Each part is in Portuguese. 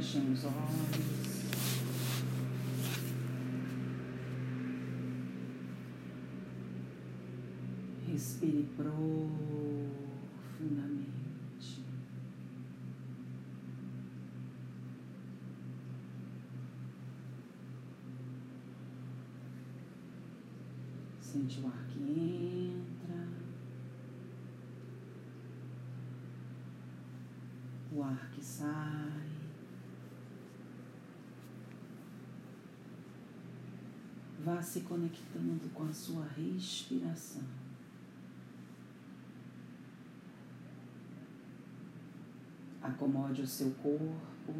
Fechem os olhos. Respire profundamente. Sente o ar que entra, o ar que sai. Vá se conectando com a sua respiração. Acomode o seu corpo.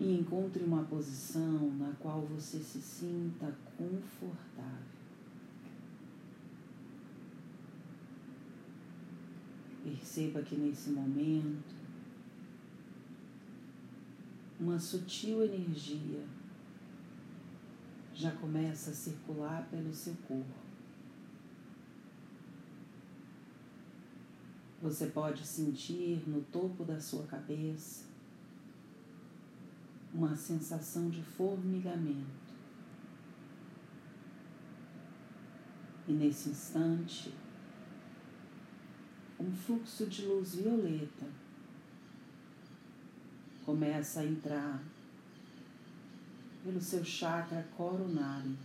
E encontre uma posição na qual você se sinta confortável. Perceba que nesse momento uma sutil energia já começa a circular pelo seu corpo. Você pode sentir no topo da sua cabeça uma sensação de formigamento. E nesse instante, um fluxo de luz violeta começa a entrar pelo seu chakra coronário,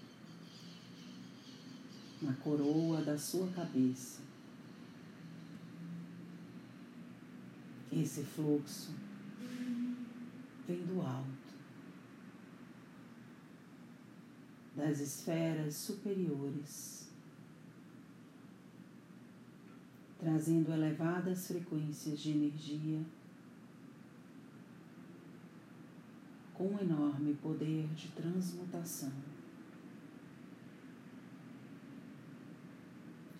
na coroa da sua cabeça. Esse fluxo vem do alto, das esferas superiores, trazendo elevadas frequências de energia com um enorme poder de transmutação.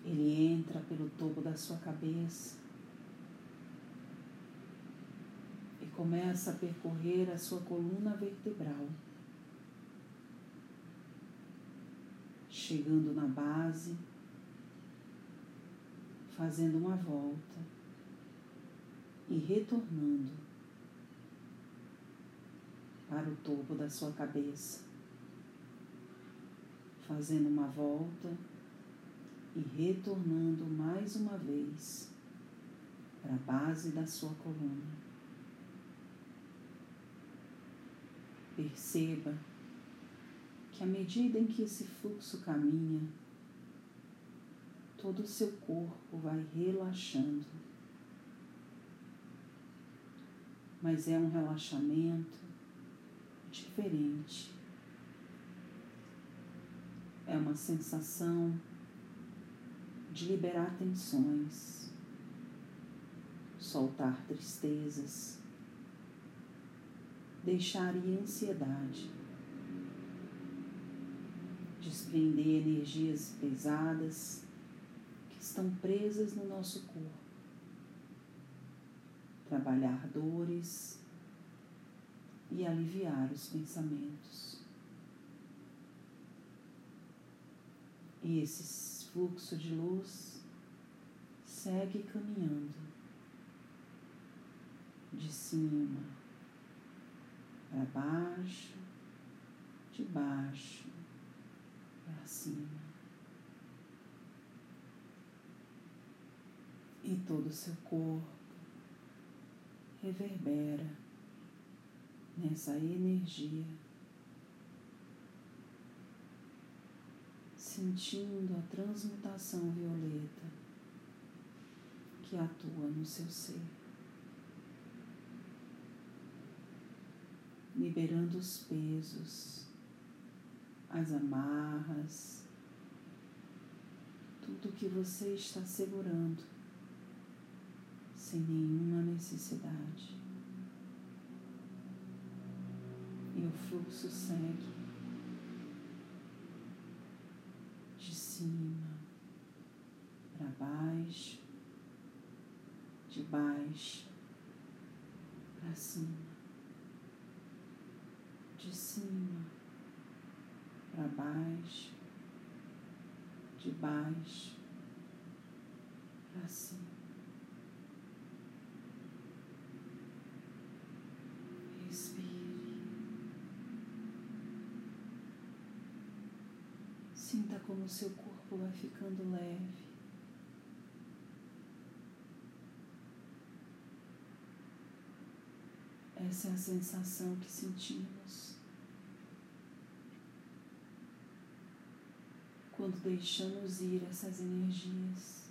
Ele entra pelo topo da sua cabeça e começa a percorrer a sua coluna vertebral, chegando na base, fazendo uma volta e retornando para o topo da sua cabeça, fazendo uma volta e retornando mais uma vez para a base da sua coluna. Perceba que à medida em que esse fluxo caminha, todo o seu corpo vai relaxando. Mas é um relaxamento diferente. É uma sensação de liberar tensões, soltar tristezas, deixar ir ansiedade, desprender energias pesadas que estão presas no nosso corpo, trabalhar dores e aliviar os pensamentos. E esse fluxo de luz segue caminhando de cima para baixo, de baixo para cima. E todo o seu corpo reverbera nessa energia, sentindo a transmutação violeta que atua no seu ser, liberando os pesos, as amarras, tudo que você está segurando sem nenhuma necessidade. e o fluxo segue de cima para baixo, de baixo para cima, de cima para baixo, de baixo para cima, Sinta como seu corpo vai ficando leve. Essa é a sensação que sentimos quando deixamos ir essas energias.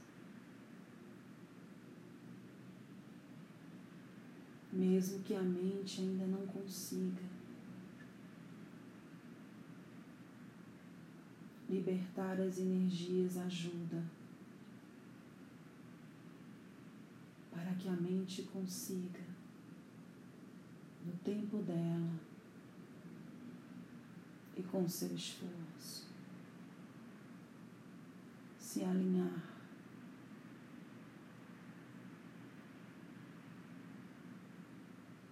Mesmo que a mente ainda não consiga libertar as energias ajuda para que a mente consiga no tempo dela e com seu esforço. Se alinhar.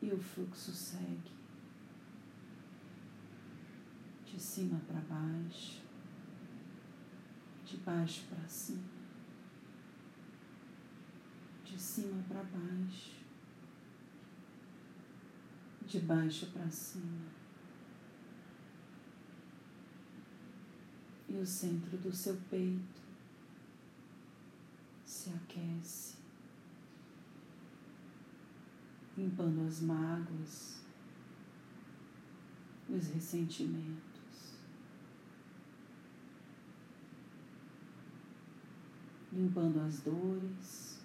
E o fluxo segue de cima para baixo, de baixo para cima, de cima para baixo. De baixo para cima. E o centro do seu peito se aquece, limpando as mágoas, os ressentimentos, limpando as dores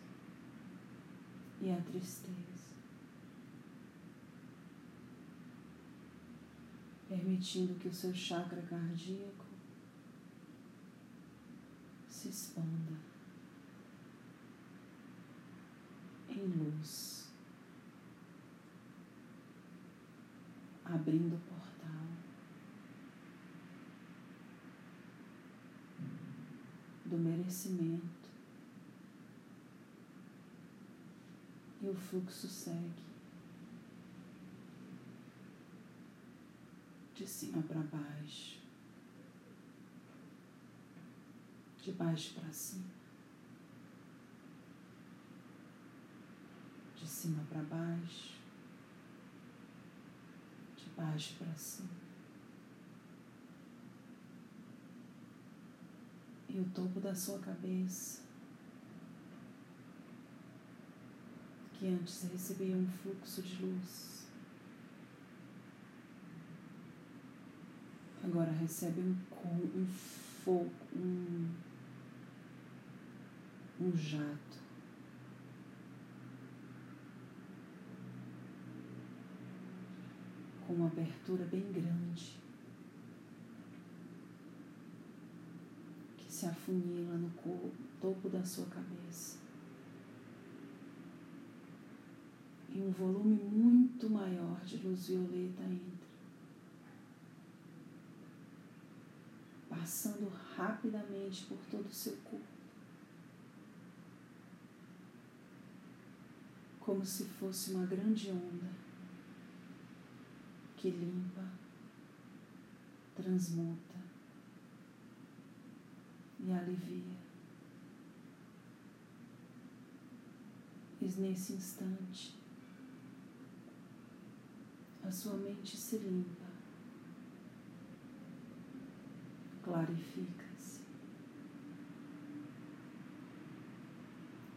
e a tristeza. permitindo que o seu chakra cardíaco se expanda em luz, abrindo o portal do merecimento e o fluxo segue. de cima para baixo, de baixo para cima, de cima para baixo, de baixo para cima. E o topo da sua cabeça, que antes recebia um fluxo de luz. Agora recebe um, um fogo, um, um jato. Com uma abertura bem grande. Que se afunila no topo da sua cabeça. E um volume muito maior de luz violeta entra. passando rapidamente por todo o seu corpo, como se fosse uma grande onda que limpa, transmuta e alivia. E nesse instante, a sua mente se limpa. Clarifica-se,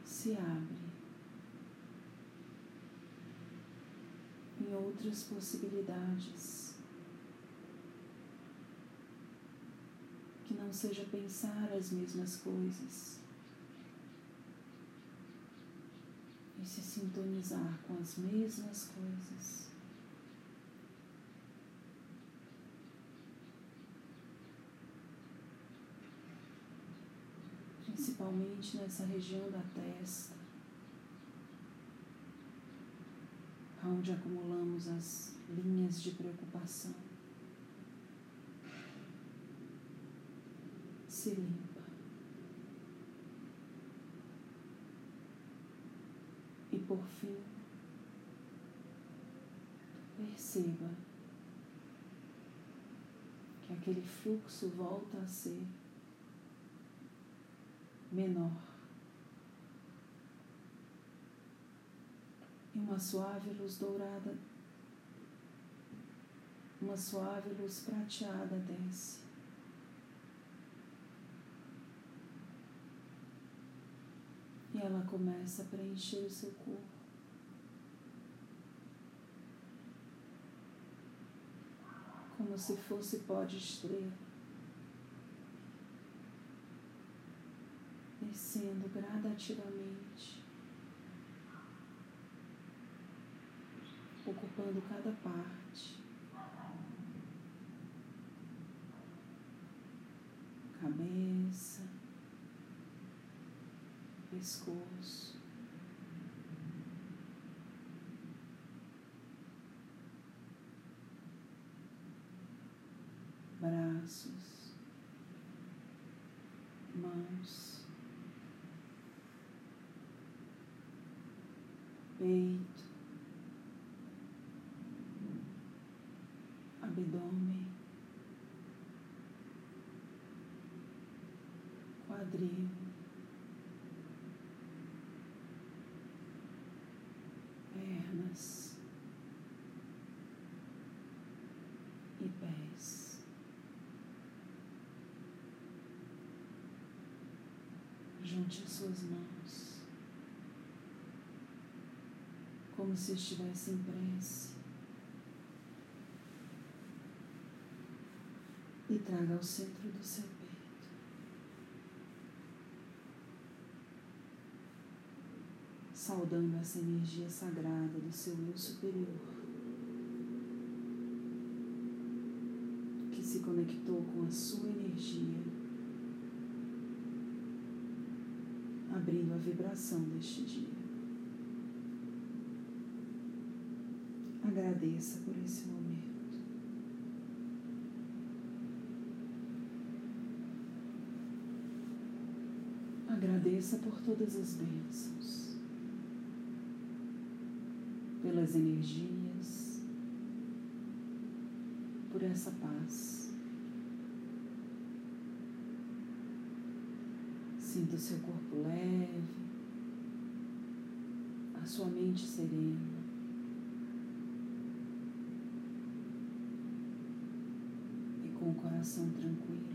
se abre. Em outras possibilidades. Que não seja pensar as mesmas coisas. E se sintonizar com as mesmas coisas. Principalmente nessa região da testa, onde acumulamos as linhas de preocupação. Se limpa. E por fim, perceba que aquele fluxo volta a ser menor e uma suave luz dourada, uma suave luz prateada desce. E ela começa a preencher o seu corpo. como se fosse pó de estrela. Descendo gradativamente. Ocupando cada parte. Cabeça pescoço. Braços, mãos, peito, abdômen, quadril. e pés. Junte as suas mãos, como se estivesse em prece, e traga ao centro do seu peito. saudando essa energia sagrada do seu eu superior, que se conectou com a sua energia, abrindo a vibração deste dia. Agradeça por esse momento. Agradeça por todas as bênçãos pelas energias, por essa paz. Sinta o seu corpo leve, a sua mente serena. E com o coração tranquilo.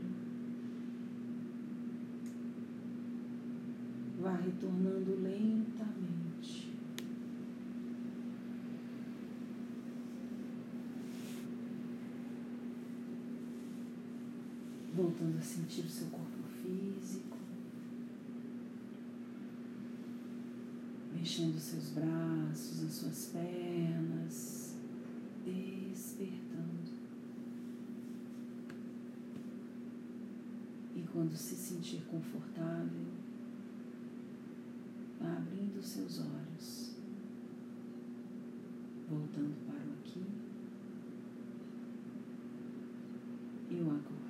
Vá retornando lentamente voltando a sentir o seu corpo físico, mexendo seus braços, as suas pernas, despertando. E quando se sentir confortável, vá abrindo seus olhos, voltando para o aqui e o agora.